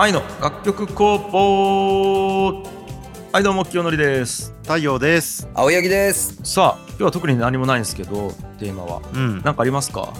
愛の楽曲工房。はいどうも清則です。太陽です。青柳です。さあ今日は特に何もないんですけどテーマは。うん。何かありますか？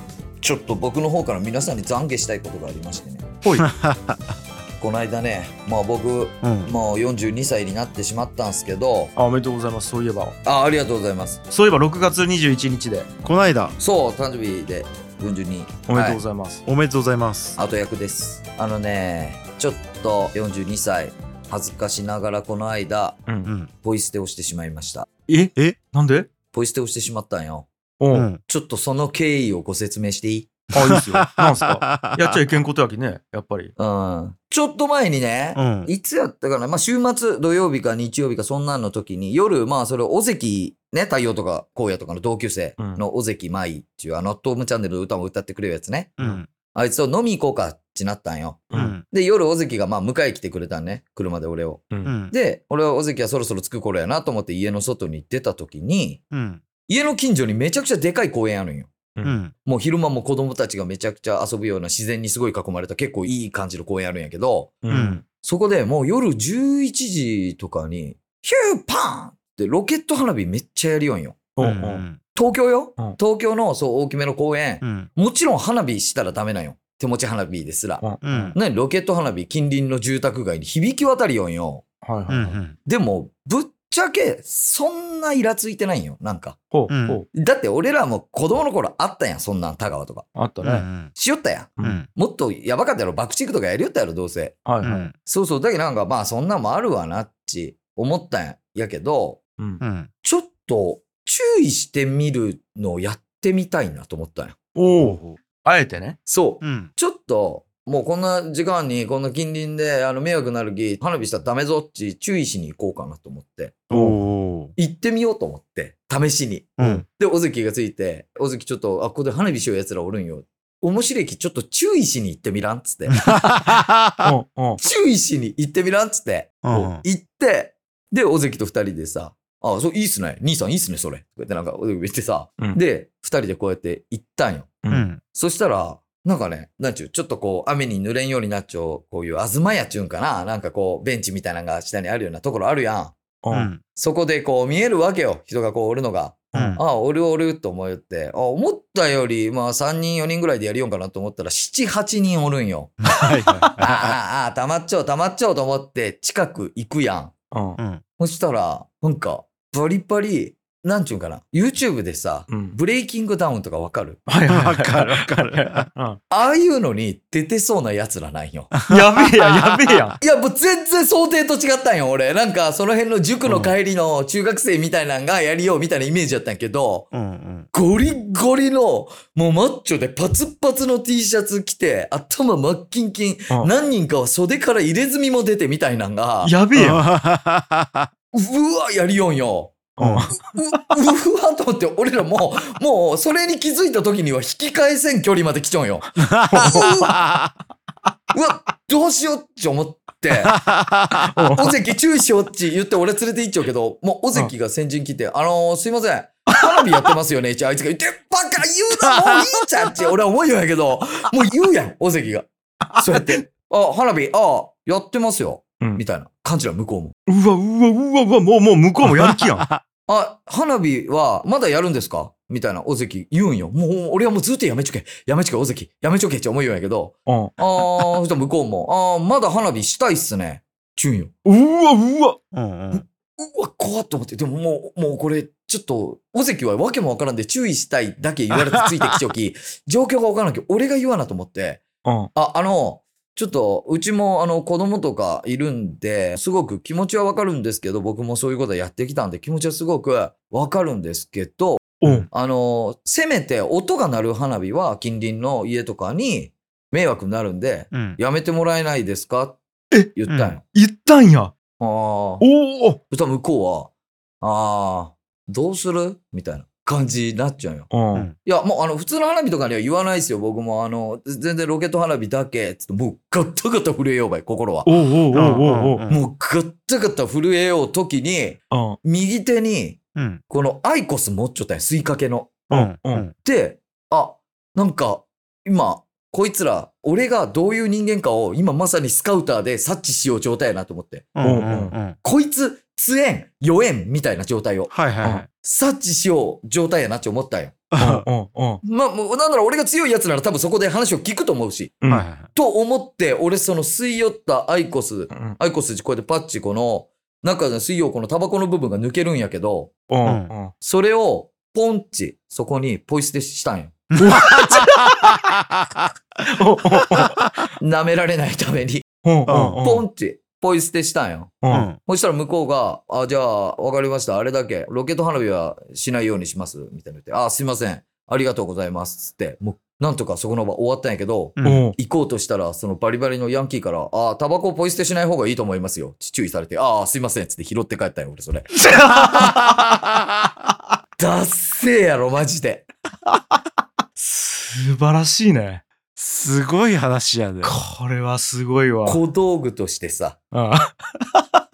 ちょっと僕の方から皆さんに懺悔したいことがありましてね。ほい。この間ねまあ僕うん。もう42歳になってしまったんですけど。あおめでとうございますそういえば。あありがとうございます。そういえば6月21日で。この間、そう誕生日で42おめでとうごい、ざいます、おめでとうございます。後役です。あのねちょっと42歳恥ずかしながらこの間うん。うん。ポイ捨てをしてしまいました。え？え？なんで？ポイ捨てをしてしまったんよ。おう、うん。ちょっとその経緯をご説明していい？あいいっすよ。なんすか？やっちゃいけんことやきねやっぱり。うん。ちょっと前にね、うん。いつやったかな、まあ、週末土曜日か日曜日かそんなんの時に夜まあそれ尾関ね太陽とか荒野とかの同級生の尾関舞っていうあのトームチャンネルの歌も歌ってくれるやつね。うん。あいつと飲み行こうかってなったんようん。で夜尾関がまあ迎え来てくれたんね車で俺をうんうん。で俺は尾関はそろそろ着く頃やなと思って家の外に出た時にうん。家の近所にめちゃくちゃでかい公園あるんようん。もう昼間も子供たちがめちゃくちゃ遊ぶような自然にすごい囲まれた結構いい感じの公園あるんやけどううんそこでもう夜11時とかに、ヒューパーンってロケット花火めっちゃやりよんよ。おうおううん。東京よ、うん東京のそう大きめの公園、うん。もちろん花火したらダメなんよ。手持ち花火ですら。うんうんね、ロケット花火近隣の住宅街に響き渡りよんよ。はいはい、はいうん。でも、ぶっちゃけ、そんなイラついてないんよ。なんか。うんほうほうだって俺らも子供の頃あったやん、そんなん田川とか。あったね、うん。しよったやん。うん。もっとやばかったやろ、爆竹とかやりよったやろ、どうせ。はいはい、うん。そうそう。だけどなんかまあそんなんもあるわなっち思ったんやけど、うんうん。ちょっと注意してみるのをやってみたいなと思ったんよ。おおあえてねそう。うん。ちょっと、もうこんな時間にこんな近隣であの迷惑なるき花火したらダメぞっち注意しに行こうかなと思って。おお。行ってみようと思って。試しに。うん。で、尾関がついて、尾関ちょっと、あ、ここで花火しようやつらおるんよ。面白いきちょっと注意しに行ってみらんっつって。注意しに行ってみらんっつって。うん。行って、で、尾関と二人でさ、あ、そう、いいっすね。兄さんいいっすね、それ。こうやってなんか、言ってさ、うんで、二人でこうやって行ったんよ。ううんん。そしたら、なんかね、なんちゅう、ちょっとこう、雨に濡れんようになっちゃう、こういう、あずまやちゅうんかななんかこう、ベンチみたいなのが下にあるようなところあるやん。ううんん。そこでこう、見えるわけよ。人がこう、おるのが。うん。ああ、おるおると思って、あ思ったより、まあ、3人、4人ぐらいでやりよんかなと思ったら、7、8人おるんよ。はいああ、はああ、たまっちゃう、たまっちゃうと思って、近く行くやん。うん。そしたら、なんか、バリバリ、なんちゅうんかな。YouTube でさ、うんブレイキングダウンとかわかる？はいはいはいわかるわかるうんああいうのに出てそうな奴らなんよ。やべえやん やべえやんいや、もう全然想定と違ったんよ、俺。なんか、その辺の塾の帰りの中学生みたいなんがやりようみたいなイメージだったんやけど、うん。うん。ゴリゴリの、もうマッチョでパツパツの T シャツ着て、頭真っキンキン、うん何人かは袖から入れ墨も出てみたいなんが、やべえやん うわ、やりよんよ。うんう、うわと思って、俺らもう、もう、それに気づいた時には引き返せん距離まで来ちゃうんよ。うわ、どうしようって思って、尾関注意しようって言って俺連れて行っちゃうけど、もう尾関が先陣来て、あのー、すいません。花火やってますよねってあいつが言って、バカ言うなもういいじゃんって俺は思うよんやけど、もう言うやん、尾関が。そうやって。あ、花火、あ、やってますよ。うんみたいな感じは向こうも。うわうわうわうわもうもう向こうもやる気やん あ、花火はまだやるんですか？みたいな尾関言うんよ。もう俺はもうずっとやめちょけ、やめちょけ、尾関、やめちょけって思うよんやけど、うんあー、そしたら向こうも、あー、まだ花火したいっすね。ちゅうんよ。うわうわうん。うん。うわ、怖っと思って。でももう、もうこれ、ちょっと、尾関はわけもわからんで注意したいだけ言われてついてきちょき、状況がわからんけど、俺が言わなと思って、うんあ、あの、ちょっと、うちも、あの、子供とかいるんで、すごく気持ちはわかるんですけど、僕もそういうことやってきたんで、気持ちはすごくわかるんですけど、うん。あの、せめて音が鳴る花火は近隣の家とかに迷惑になるんで、うん。やめてもらえないですか？え？言ったんよ。言ったんや。ああ。おおそしたら向こうは、ああ、どうする？みたいな感じになっちゃうよ。うんうんいや、もうあの、普通の花火とかには言わないですよ、僕も。あの、全然ロケット花火だけ、つって、もうガッタガタ震えようばい、心は。おうおうおうおうもうガッタガタ震えよう時に、うん右手に、うん。このアイコス持っちゃったんよ、吸いかけの。うん。うんで、あ、なんか、今、こいつら、俺がどういう人間かを今まさにスカウターで察知しよう状態やなと思って。うんうんうん。こいつ、通縁、予縁みたいな状態をはいはいはい。察知しよう状態やなって思ったんよ。うんうんうんまあ、もう、なんなら俺が強いやつなら多分そこで話を聞くと思うし。うんはいはいはい。と思って、俺その吸い寄ったアイコス、うんアイコスこうやってパッチこの、中の水曜このタバコの部分が抜けるんやけど、うんうんそれをポンチ、そこにポイ捨てしたんよ。舐められないために、うんうんポンチ、ポイ捨てしたんよ。ううんん。そしたら向こうが、あ、じゃあ、わかりました。あれだけ、ロケット花火はしないようにします。みたいな言って、あ、すいません。ありがとうございます。つって、もう、なんとかそこの場終わったんやけど、うんうん行こうとしたら、そのバリバリのヤンキーから、あ、タバコポイ捨てしない方がいいと思いますよ。注意されて、あ、すいません。つって拾って帰ったんよ、俺それ。ダッセーやろ、マジで。素晴らしいねすごい話やで。これはすごいわ小道具としてさ、うん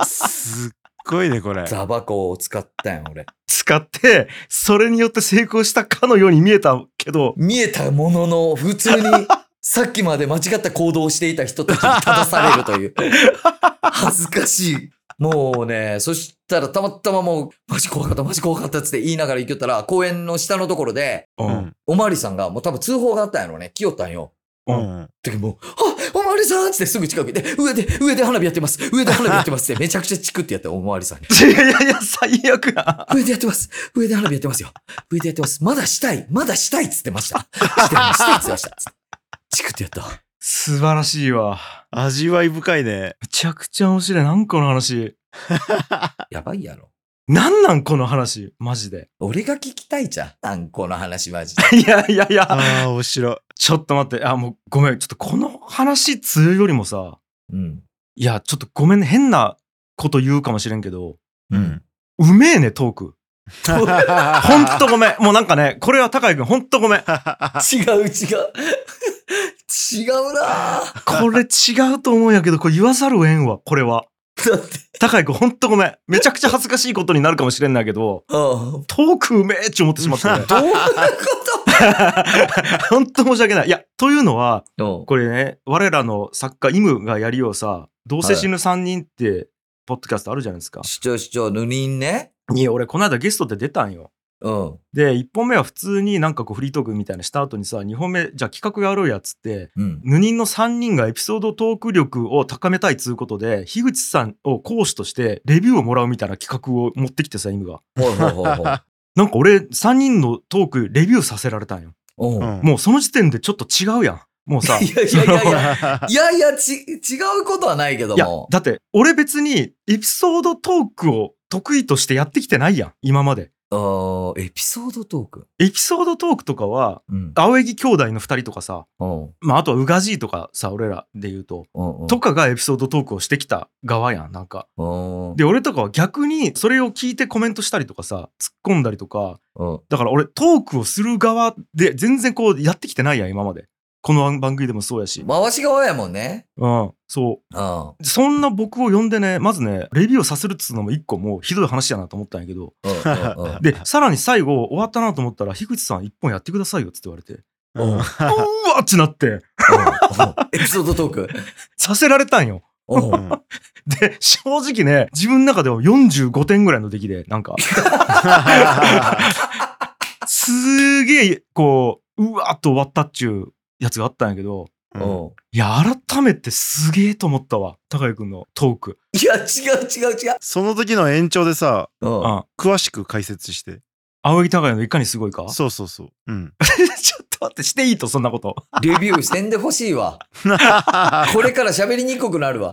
すっごいね、これ。タバコを使ったんよ、俺。使ってそれによって成功したかのように見えたけど見えたものの、普通に、さっきまで間違った行動をしていた人たちに正されるという。恥ずかしい。もうね、そしたらたまたまもう、マジ怖かった、マジ怖かったっつって言いながら行きよったら、公園の下のところで、ううんん。おまわりさんがもう多分通報があったんやろね。来よったんよ。うん。時もう、あおまわりさんっつってすぐ近くに行って、上で、上で花火やってます。上で花火やってますって めちゃくちゃチクってやったおまわりさんに。いやいやいや最悪や上でやってます。上で花火やってますよ。上でやってます。まだしたい。まだしたいっつってました。してしたいっつってました。チクってやった。素晴らしいわ味わい深いね。めちゃくちゃ面白いなんこの話やばいやろ。なんなんこの話？マジで。俺が聞きたいじゃん。なんこの話マジで。いやいやいや。ああ、面白い。ちょっと待って。あもうごめん。ちょっとこの話強いよりもさ。うん。いやちょっとごめんね。変なこと言うかもしれんけど。うん。うめえねトーク。ほんとごめん。もうなんかねこれは高井くんほんとごめん。違う違う。違うなぁ。これ違うと思うんやけどこれ言わざるをえんわこれはだって、高井くんほんとごめんめちゃくちゃ恥ずかしいことになるかもしれんないけどうん。トークうめえって思ってしまったね どういうこ ほんと申し訳ないいやというのはとこれね我らの作家イムがやりようさ「どうせ死ぬ3人」ってポッドキャストあるじゃないですか。主張主張、ヌニンね。いや俺この間ゲストで出たんよ。うん。で1本目は普通になんかこうフリートークみたいなした後にさ2本目じゃあ企画やろうやっつってうん。ヌニンの3人がエピソードトーク力を高めたいっつうことで樋口さんを講師としてレビューをもらうみたいな企画を持ってきてさイムが。なんか俺3人のトークレビューさせられたんよ。うん。うんもうその時点でちょっと違うやん。もうさ。いやいやいやいや。いやいや、ち、違うことはないけどいやも。だって俺別にエピソードトークを得意としてやってきてないやん今まであーエピソードトーク？エピソードトークとかはうん。青柳兄弟の2人とかさ、うん。まあ、あとはウガジーとかさ俺らで言うと、とかがエピソードトークをしてきた側やんなんかうん。で俺とかは逆にそれを聞いてコメントしたりとかさ突っ込んだりとかうん。だから俺トークをする側で全然こうやってきてないやん今までこの番組でもそうやし回し側やもんね。うんそううん。そんな僕を呼んでね、まずね、レビューをさせるっつうのも一個もうひどい話やなと思ったんやけど、うんうんうん。で、さらに最後終わったなと思ったら、樋口さん一本やってくださいよっつって言われて、うんうわっってなって、うんエピソードトーク。させられたんよ。で、正直ね、自分の中では45点ぐらいの出来で、なんか、すげえ、こう、うわっと終わったっちゅうやつがあったんやけど、ううんんいや、改めてすげえと思ったわ、高井くんのトーク。いや、違う違う違う。その時の延長でさ、うんうん。詳しく解説して。青柳高井のいかにすごいか？そうそうそう。うん。ちょっと待って、していいと、そんなこと。レビューしてんでほしいわ。これから喋りにくくなるわ。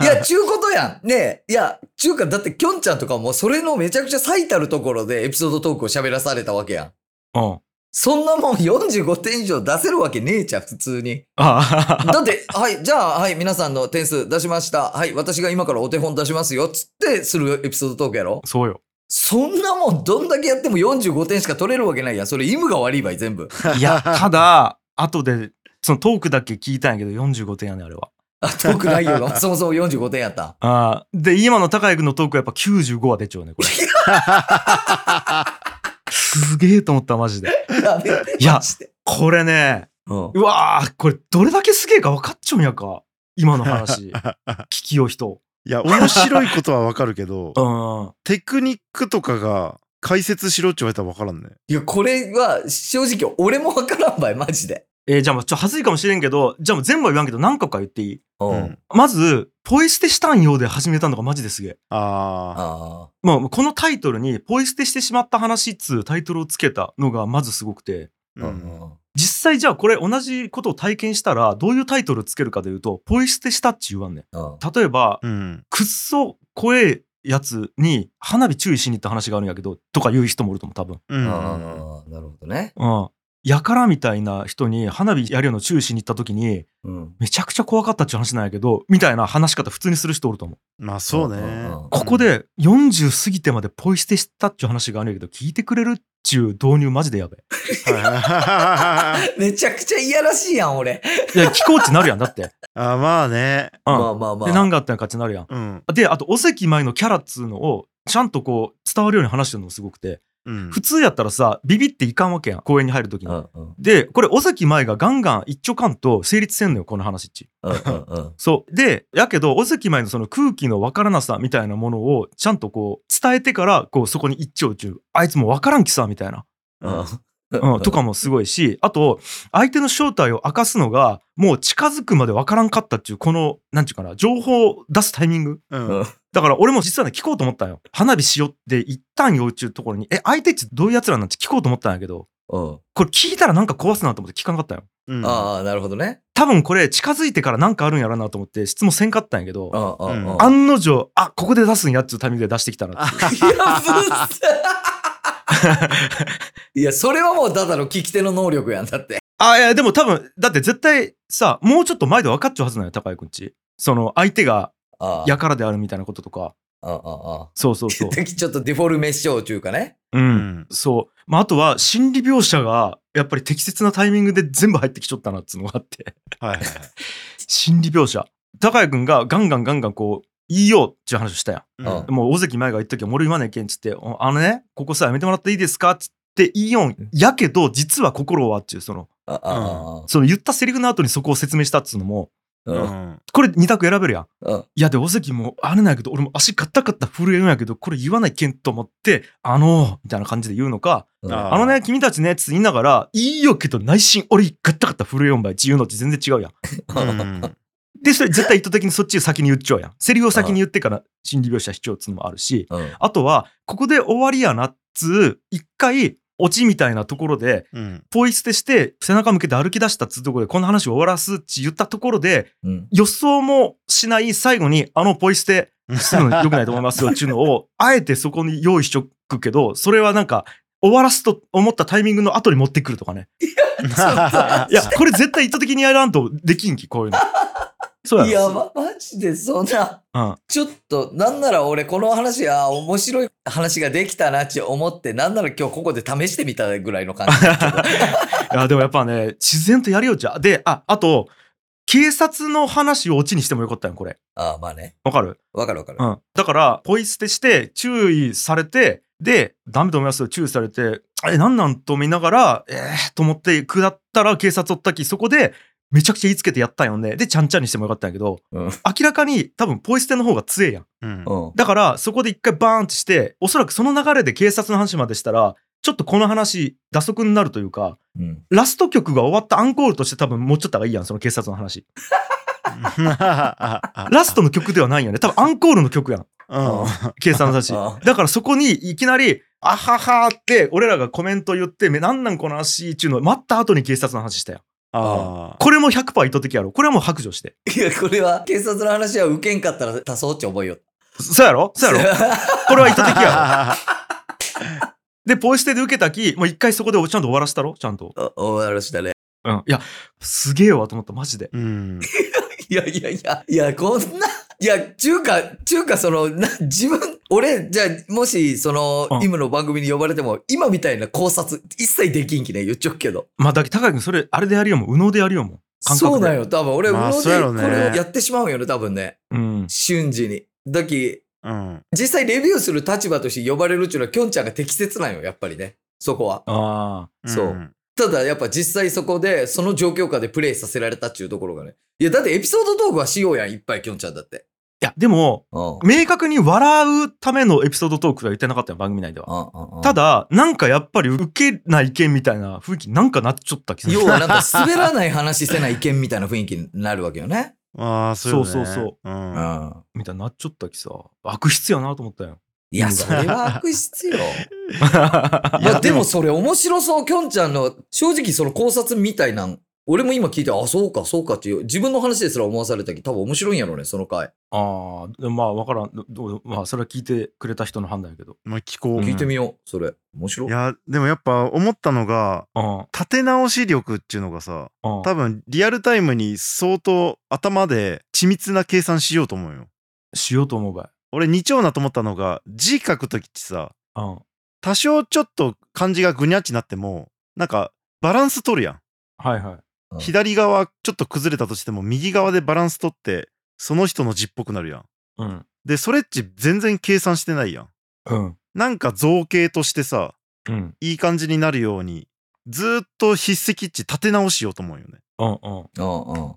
いや、ちゅうことやん。ねえ。いや、ちゅうか、だって、きょんちゃんとかも、それのめちゃくちゃ最たるところでエピソードトークを喋らされたわけやん。うん。そんなもん45点以上出せるわけねえじゃん、普通に。ああ、だって、はい、じゃあ、はい、皆さんの点数出しました。はい、私が今からお手本出しますよ。つって、するエピソードトークやろそうよ。そんなもん、どんだけやっても45点しか取れるわけないやん。それ、意味が悪いわい、全部。いや、ただ、後で、そのトークだけ聞いたんやけど、45点やね、あれは。あ、トーク内容が そもそも45点やった。ああ。で、今の高井君のトークはやっぱ95は出ちゃうね、これ。すげえと思った、マジで。いやこれね、うん。うわー、これどれだけすげえか分かっちゃうんやか。今の話。聞きよう人。いや、面白いことはわかるけどう、ん。テクニックとかが解説しろって言われたらわからんね。いや、これは正直俺もわからんばい、マジで。えーじゃあもうちょっと恥ずいかもしれんけど、じゃあもう全部は言わんけど何個か言っていい？うん。うんまず、ポイ捨てしたんようで始めたのがマジですげえ。ああまあ、このタイトルに、ポイ捨てしてしまった話っつうタイトルをつけたのがまずすごくて。う。うんん。実際じゃあこれ同じことを体験したら、どういうタイトルつけるかで言うと、ポイ捨てしたっち言わんねん。うん。例えば、うん。くっそ怖えやつに花火注意しに行った話があるんやけど、とか言う人もいると思う、多分。うん。ああ、なるほどね。うん。やからみたいな人に花火やるの注意しに行った時に、うん。めちゃくちゃ怖かったっていう話なんやけど、みたいな話し方普通にする人おると思う。まあそうね。うんここで40過ぎてまでポイ捨てしたっていう話があるんやけど、聞いてくれるっちゅう導入マジでやべ めちゃくちゃいやらしいやん、俺。いや、聞こうってなるやん、だって。あまあね。うん。まあまあまあ。で、何があったんかってなるやん。うん。で、あと、お席前のキャラっつうのを、ちゃんとこう、伝わるように話してるのもすごくて、うん。普通やったらさ、ビビっていかんわけやん、公園に入るときに。うんうんで、これ、お席前がガンガン一丁かんと成立せんのよ、この話っち。うんうんうん。そう。で、やけど、お席前のその空気のわからなさみたいなものを、ちゃんとこう、伝えてから、こう、そこに一丁中、あいつもうわからんきさ、みたいな。うん、とかもすごいし、あと、相手の正体を明かすのが、もう近づくまでわからんかったっていう、この、なんちゅうかな、情報を出すタイミング。う。うんん。だから俺も実はね、聞こうと思ったんよ。花火しよって一旦幼虫ところに、え、相手ってどういう奴らなんて聞こうと思ったんやけど、うん。これ聞いたらなんか壊すなと思って聞かんかったんよ。うん。ああ、なるほどね。多分これ近づいてからなんかあるんやろなと思って質問せんかったんやけど、案の定、あ、ここで出すんやっつうタイミングで出してきたなっていや、ぶっさ いや、それはもうただの聞き手の能力やんだって。あ、いや、でも多分、だって絶対さ、もうちょっと前で分かっちゃうはずなんよ、高井くんち。その、相手があやからであるみたいなこととか。あ、ああ、あそうそうそう。あ。ちょっとデフォルメしようというかね。う。うんん。そう。まあ、あとは、心理描写が、やっぱり適切なタイミングで全部入ってきちゃったなっつうのがあって。はい。心理描写。高谷くんがガンガンガンガンこう、言いようっていう話をしたやうんあん。もう、尾関前が言った時は、俺言わねえけんっつって、おあのね、ここさ、やめてもらっていいですかっつって言いよん。やけど、実は心はっていう、その、ああ、あその言ったセリフの後にそこを説明したっつうのも、あ、ううん。ん。これ二択選べるやん。うん。いや、で、尾関も、あれなんやけど、俺も足ガッタガッタ震えるんやけど、これ言わないけんと思って、あのー、みたいな感じで言うのか、うんああのね、君たちね、つって言いながら、いいよけど内心、俺ガッタガッタ震えよんばいって言うのって全然違うやん。うんで、それ絶対意図的にそっちを先に言っちゃうやん。セリフを先に言ってから心理描写しちゃうっつうのもあるし、うん。あとは、ここで終わりやなっつう、一回、オチみたいなところで、うん。ポイ捨てして、背中向けて歩き出したっつうところで、この話を終わらすって言ったところで、うん。予想もしない最後に、あのポイ捨てするの良くないと思いますよ っていうのを、あえてそこに用意しとくけど、それはなんか、終わらすと思ったタイミングの後に持ってくるとかね。いや、これ絶対意図的にやらんとできんき、こういうの。そうやろいや、ま、マジでそんな、うん。ちょっと、なんなら俺この話、あ面白い話ができたなって思って、なんなら今日ここで試してみたぐらいの感じ。いや、でもやっぱね、自然とやりようじゃん。で、あ、あと、警察の話をオチにしてもよかったよ、これ。ああ、まあね。わかる？わかるわかる。うん。だから、ポイ捨てして、注意されて、で、ダメと思いますよ、注意されて、あれ、なんなんと見ながら、えー、と思って下ったら警察おったき、そこで、めちゃくちゃ言いつけてやったんよね。で、ちゃんちゃんにしてもよかったんやけど、うん。明らかに多分ポイ捨ての方が強えやん。うんうん。だから、そこで一回バーンってして、おそらくその流れで警察の話までしたら、ちょっとこの話、打足になるというか、うん。ラスト曲が終わったアンコールとして多分もうちょっとがいいやん、その警察の話。ラストの曲ではないよね。多分アンコールの曲やん、うん警察の話あ。だからそこにいきなり、あははーって、俺らがコメント言って、めなんなんこの話っていうのを待った後に警察の話したよ。あこれも100%意図的やろ。これはもう白状して。いや、これは警察の話は受けんかったら足そうって思いよ。そうやろ？そうやろ？これは意図的やあ。ろ。で、ポイ捨てで受けたき、もう一回そこでちゃんと終わらしたろ？ちゃんと。お終わらしたね。うん。いや、すげえわと思った、マジで。うん。いやいやいや、いや、こんな、いや、中華、中華、その、な、自分、俺、じゃあ、もし、そのう、ん今の番組に呼ばれても、今みたいな考察、一切できんきね、言っちゃうけど。まあ、だけど高井君それ、あれでやるよもん。右脳でやるよもん。感覚でそうだ。よ、多分。俺、まあうのそうやろねでこれをやってしまうんよね、多分ね。うん。瞬時に。だき、うん。実際レビューする立場として呼ばれるっていうのは、きょんちゃんが適切なんよ、やっぱりね。そこは。ああ。そうんただやっぱ実際そこでその状況下でプレイさせられたっていうところがね。いやだってエピソードトークはしようやん、いっぱいきょんちゃんだって。いや、でも、うん。明確に笑うためのエピソードトークとは言ってなかったよ、番組内では。た、だ、なんかやっぱり受けない意見みたいな雰囲気なんかなっちゃった気がする。要はなんか滑らない話せない意見みたいな雰囲気になるわけよね。ああ、そうよね。そうそうそううん。うん。みたいになっちゃったきさ、悪質やなと思ったよ。いや、それは悪質よ。い いや、やでもそれ面白そう、きょんちゃんの、正直その考察みたいなん、俺も今聞いて、あ、そうか、そうかっていう、自分の話ですら思わされたけど、多分面白いんやろうね、その回。ああ、でもまあわからん。どどうまあそれは聞いてくれた人の判断やけど。まあ聞こう。聞いてみよう、それ。面白い。いや、でもやっぱ思ったのが、うん。立て直し力っていうのがさ、うん。多分リアルタイムに相当頭で緻密な計算しようと思うよ。しようと思うばい。俺二丁なと思ったのが字書くときってさうん。多少ちょっと漢字がぐにゃっちなってもなんかバランス取るやん、はいはい。うん左側ちょっと崩れたとしても右側でバランス取ってその人の字っぽくなるやんうん。でそれっち全然計算してないやんうん。なんか造形としてさうん。いい感じになるようにずーっと筆跡っち立て直しようと思うよねうん。うん。うんうん。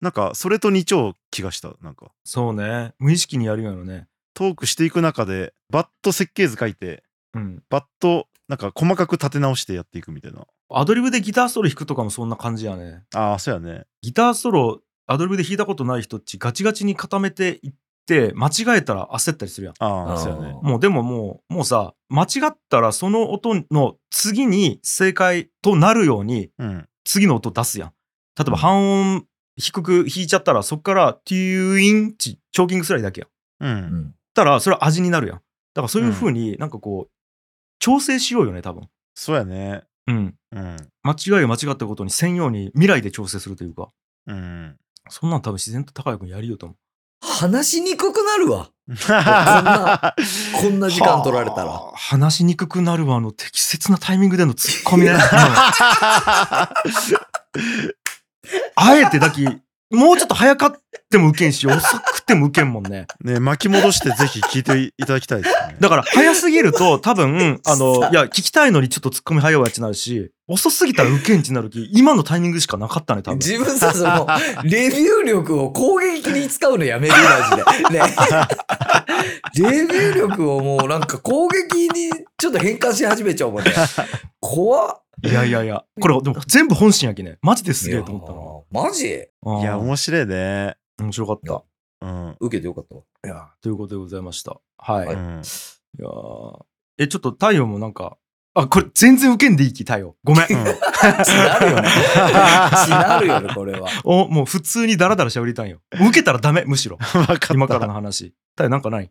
なんかそれと二丁気がしたなんかそうね。無意識にやるやろね。トークしていく中でバッと設計図書いてうん。バッとなんか細かく立て直してやっていくみたいなアドリブでギターソロ弾くとかもそんな感じやね。ああそうやねギターソロ、アドリブで弾いたことない人っちガチガチに固めていって、間違えたら焦ったりするやん。ああそうやねもうでももう、もうさ、間違ったらその音の次に正解となるようにうん次の音出すやん。例えばうん半音低く弾いちゃったらそっからテューインチチョーキングすらいだけやん。ううんん。たらそれは味になるやん。だからそういう風になんかこう、調整しようよね、多分。そうやねうん。うん間違いが間違ったことに専用に未来で調整するというか、うんそんなん多分自然と高谷君やりようと思う。話しにくくなるわ。なこんな時間取られたら。は あ話しにくくなるわの適切なタイミングでのツッコミね。うんあえてだき、もうちょっと早かっても受けんし、遅くても受けんもんね。ね巻き戻してぜひ聞いていただきたいですねだから早すぎると多分、あの、いや、聞きたいのにちょっとツッコミ早いわやちなるし、遅すぎたら受けんちなるき、今のタイミングしかなかったね、多分。自分さ、その、レビュー力を攻撃に使うのやめるマジで。ね。レビュー力をもうなんか攻撃にちょっと変換し始めちゃうもんね。怖っ。いやいやいや、これでも全部本心やきね。マジですげえと思ったな。たマジうんいや面白いね面白かった。うん受けてよかったわ。いや、ということでございました。はい。い、はいうんやーえ、ちょっと太陽もなんか、あ、これ全然受けんでいいき、太陽。ごめん。しなるよね。しなるよね、これは。お、もう普通にダラダラしゃべりたいよ。受けたらダメ、むしろ。分かった今からの話。太陽なんかない？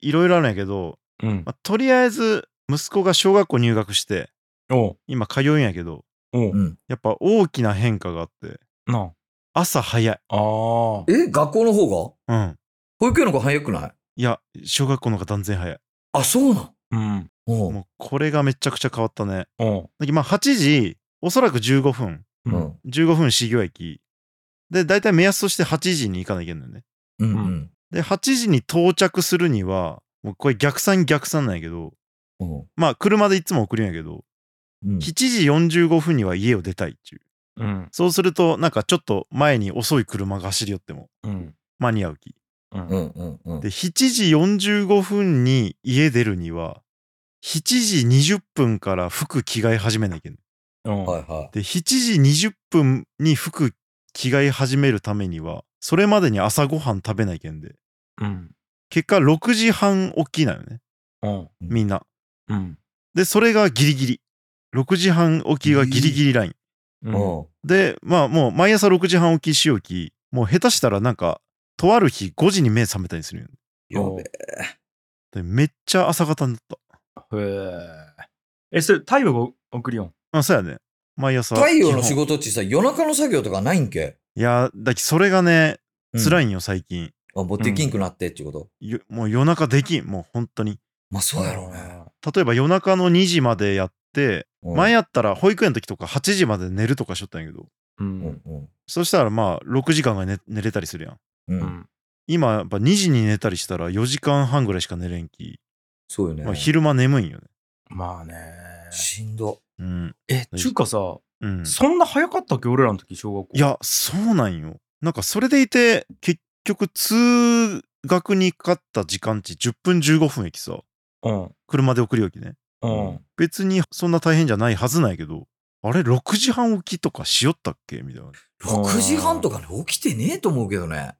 いろいろあるんやけど、うん。まあとりあえず息子が小学校入学しておう今通うんやけどおううん。やっぱ大きな変化があってな朝早い。あ。え、学校の方が？うん。保育園の方が早くない？いや小学校の方が断然早い。あ、そうなん？うん。おもうこれがめちゃくちゃ変わったね。おう。だけどまあ8時おそらく15分。う。うん。ん。15分始業駅。で大体目安として8時に行かなきゃいけないのよね。うん。ううん。で8時に到着するにはもうこれ逆算逆算なんやけどうん。まあ車でいつも送るんやけどうん。7時45分には家を出たいっていううん。そうするとなんかちょっと前に遅い車が走り寄ってもうん。間に合うきうん。うんうんうんで7時45分に家出るには7時20分から服着替え始めなきゃいけないうん。で7時20分に服着替え始めるためにはそれまでに朝ごはん食べないけんでうん。結果6時半起きなよねうん。みんなうん。でそれがギリギリ6時半起きがギリギリライン、うん。うん。でまあもう毎朝6時半起きしようきもう下手したらなんかとある日5時に目覚めたりするんよやべえ。でめっちゃ朝方になったへえ。え、それ太陽が送りよん？あそうやね毎朝太陽の仕事ってさ、夜中の作業とかないんけ？いやだきそれがね辛い。いんよ最近、あ、もうできんくなってってこと？よもう夜中できんもう本当にまあそうやろうね。例えば夜中の2時までやってうん前やったら保育園の時とか8時まで寝るとかしとったんやけどう。うんそしたらまあ6時間が寝寝れたりするやんう。うんん。今やっぱ2時に寝たりしたら4時間半ぐらいしか寝れんき、そうよね。まあ、昼間眠いんよねまあね。しんど。うんえ、ちゅうかさ、うん。そんな早かったっけ俺らの時小学校いや、そうなんよ。なんかそれでいて、結局通学にかかった時間値10分15分駅さ、うん車で送り置きね。うん別にそんな大変じゃないはずないけど、あれ6時半起きとかしよったっけ？みたいな。6時半とかね、起きてねえと思うけどね。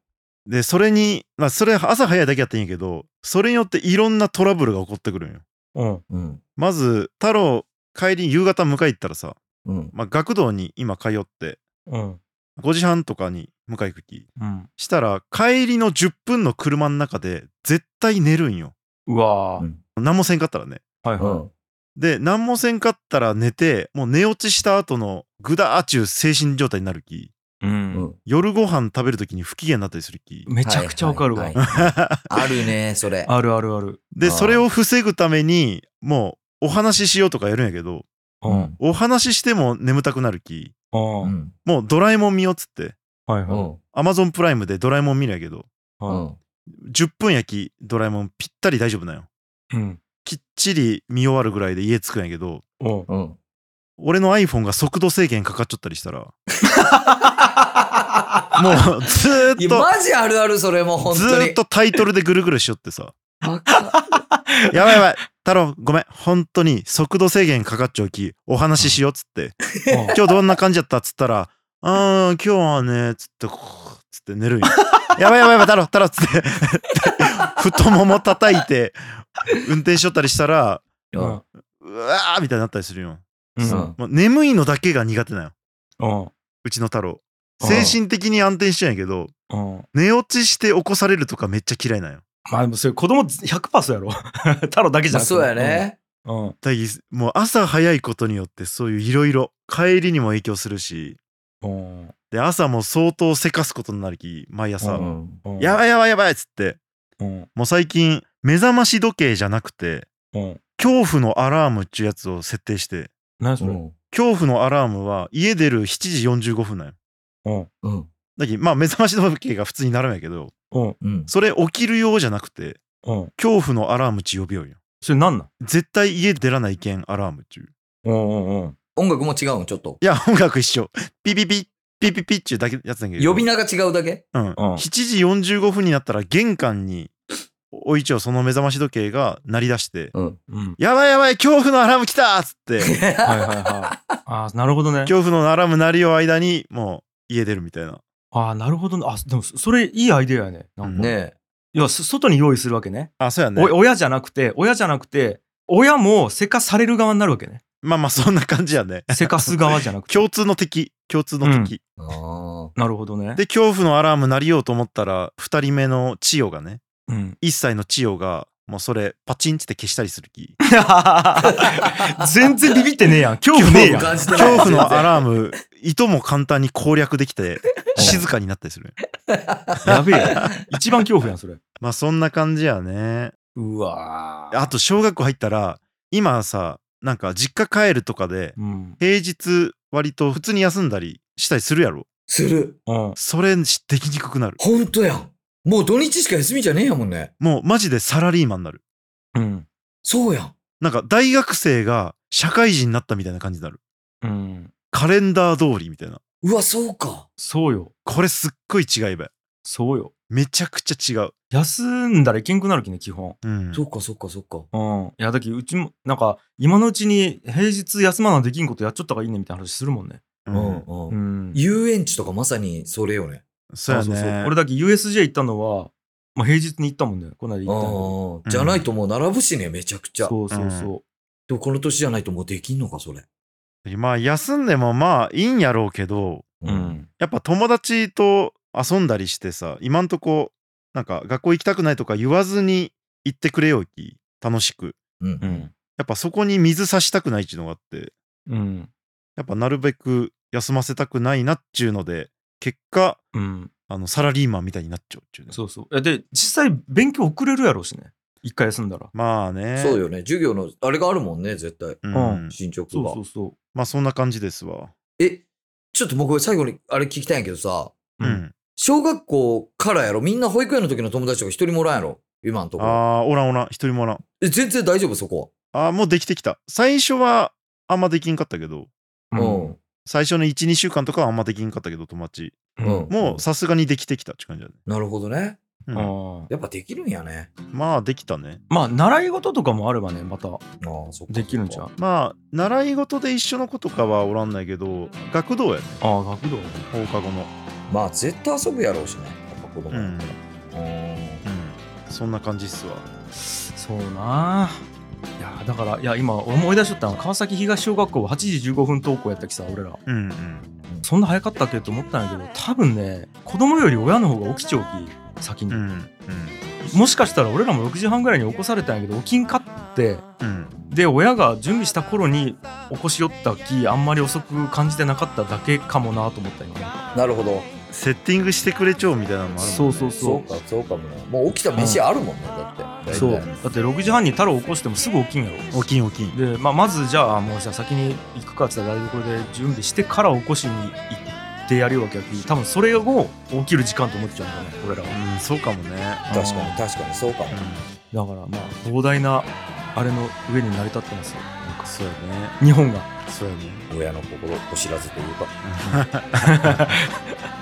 で、それに、まあそれ朝早いだけやったんやけど、それによっていろんなトラブルが起こってくるんよ。うんうん。まず、太郎、帰り夕方迎え行ったらさ、うん。まあ、学童に今通って、うん5時半とかに迎え行くき。うんしたら、帰りの10分の車の中で絶対寝るんよ。うわーうん何もせんかったらね。うはいはん。で、何もせんかったら寝て、もう寝落ちした後のグダーちゅう精神状態になるき、いうんうん。夜ご飯食べるときに不機嫌になったりするき。めちゃくちゃわかるわはいはいはいあるね、それ。あるあるあるで、それを防ぐために、もうお話ししようとかやるんやけど、うんお話ししても眠たくなるき、うん。もうドラえもん見ようっつって、はいうん。アマゾンプライムでドラえもん見るんやけど、うはん。10分焼きドラえもんぴったり大丈夫なんよ。いうんきっちり見終わるぐらいで家着くんやけど、うん。うん。俺の iPhone が速度制限かかっちゃったりしたら、もうずーいや、っと、マジあるある、それも、本ず当に。ーっとタイトルでぐるぐるしよってさ、バカやばいやばい、太郎ごめん、本当に速度制限かかっちゃうき、お話ししようっつって、今日どんな感じやったっつったら、あー、今日はね、つって、つって寝るんよ。やばいやばいやばい、太郎、太郎っつって、太もも叩いて、運転しよったりしたら、うわーみたいになったりするよ。うん。う。んもう眠いのだけが苦手なよ。うん。うちの太郎。うん精神的に安定しちゃうんやけど、うん。寝落ちして起こされるとかめっちゃ嫌いなんよ。まあでもそれ子供100%そうやろ。太郎だけじゃなくて。まあそうやね。うん。もう朝早いことによってそういういろいろ帰りにも影響するし、うんで、朝も相当せかすことになるき、毎朝、うん。うんやばいやばいやばいっつって、うんもう最近目覚まし時計じゃなくて、うん恐怖のアラームっちゅうやつを設定して、何それ？うん。恐怖のアラームは家出る7時45分なんよ。うんうん。だけどまあ目覚まし時計が普通になるんやけど、うんうん。それ起きるようじゃなくて、うん恐怖のアラームち呼びようよ。それなんなん？絶対家出らないけんアラームっちゅう。うんうんうん音楽も違うん、ちょっと。いや、音楽一緒。ピピピ、ピピピっちゅうだけやつなんやけど。呼び名が違うだけ？うん。うん7時45分になったら玄関に、おいちょその目覚まし時計が鳴り出して、うん。うんやばいやばい、恐怖のアラーム来たっつって、はいはいはいああなるほどね恐怖のアラーム鳴るよ間に、もう家出るみたいな。ああなるほどねあでもそそれいいアイデアやねなんかねえ。いやそ外に用意するわけねあ、そうやね。お親じゃなくて親じゃなくて親もせかされる側になるわけねまあまあ、そんな感じやね。せかす側じゃなくて 共通の敵。共通の敵。あなるほどね。で、恐怖のアラーム鳴りようと思ったら、二人目の千代がね、うん。1歳の千代が、もうそれ、パチンって消したりするき。全然ビビってねえやん。恐怖ねえやん。恐怖のアラーム、いとも簡単に攻略できて、静かになったりする。やべえ。一番恐怖やんそれ。まあそんな感じやね。うわー。あと小学校入ったら、今さ、なんか実家帰るとかで、うん。平日割と普通に休んだりしたりするやろ。する。うんそれしできにくくなる。ほんとやん。もう土日しか休みじゃねえやもんね。もうマジでサラリーマンになる。うんそうやん。なんか大学生が社会人になったみたいな感じになる。うんカレンダー通りみたいな。うわ、そうか。そうよこれすっごい違いばい。そうよめちゃくちゃ違う。休んだらいけんくなるきね基本うん。そっかそっかそっか。うんいやだけどうちもなんか今のうちに平日休まなできんことやっちゃった方がいいねみたいな話するもんねううんんうん。うん遊園地とかまさにそれよね。そうやそうそうそうね。俺だけ USJ 行ったのは、まあ、平日に行ったもんねこの間行ったのああ。じゃないともう並ぶしね、めちゃくちゃ。そうそうそでもこの年じゃないともうできんのか、それ。まあ休んでもまあいいんやろうけど、う、うん。やっぱ友達と遊んだりしてさ、今んとこ、なんか学校行きたくないとか言わずに行ってくれよき、楽しく。うん。うんやっぱそこに水差したくないっていうのがあって、うんやっぱなるべく休ませたくないなっちゅうので、結果、うんあの、サラリーマンみたいになっちゃうっちゅうね。そうそうえで実際勉強遅れるやろうしね一回休んだらまあね。そうよね。授業の、あれがあるもんね、絶対。うん。うん進捗がそうそう。そまあそんな感じですわ。え、ちょっと僕最後にあれ聞きたいんやけどさ、ううんん。小学校からやろ？みんな保育園の時の友達とか一人もおらんやろ？今のところ。ああ、おらんおらん。一人もおらん。え、全然大丈夫？そこああ、もうできてきた。最初はあんまできんかったけど、うは。うん。最初の12週間とかはあんまできんかったけど友達うんもうさすがにできてきたって感じだね、なるほどね。うんやっぱできるんやね。まあできたねまあ習い事とかもあればねまたああ、そっか。できるんちゃう？まあ習い事で一緒の子とかはおらんないけど学童やねああ学童放課後のまあ絶対遊ぶやろうしね。やっぱ子供。うん。だったら。うん。うんそんな感じっすわ。そうな。いやだからいや今思い出しとったのは川崎東小学校8時15分登校やったきさ俺ら。うんうん。そんな早かったっけと思ったんやけど多分ね子供より親の方が起きちゃうき先に、うんもしかしたら俺らも6時半ぐらいに起こされたんやけど起きんかってうん。で親が準備した頃に起こしよったきあんまり遅く感じてなかっただけかもなと思ったよなんかなるほど。セッティングしてくれちゃうみたいなのもあるもんね。そうそうそう。か、そうかもね。もう起きた飯あるもんね、だって。そう。だって6時半に太郎起こしてもすぐ起きんやろ。起きん起きん。で、まあ、まずじゃあもうじゃあ先に行くかって言ったら台所で準備してから起こしに行ってやるわけやき多分それを起きる時間と思っちゃうんだね俺らは。うんそうかもね。確かに、確かに、そうかも。だからまあ膨大なあれの上に成り立ってますよ。なんかそうやね。日本が。そうやね。親の心お知らずというか。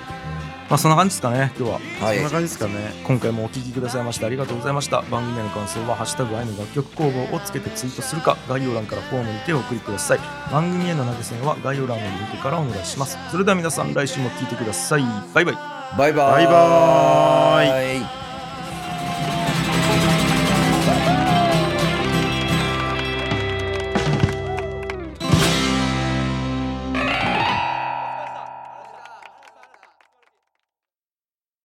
まあそんな感じですかね今日は。はそんな感じですかね。今回もお聞きくださいましてありがとうございました。番組への感想は「ハッシュタグ愛の楽曲工房」をつけてツイートするか概要欄からフォームにてお送りください。番組への投げ銭は概要欄のリンクからお願いします。それでは皆さん来週も聞いてください。バイバイ。バイバーイ。バイバイ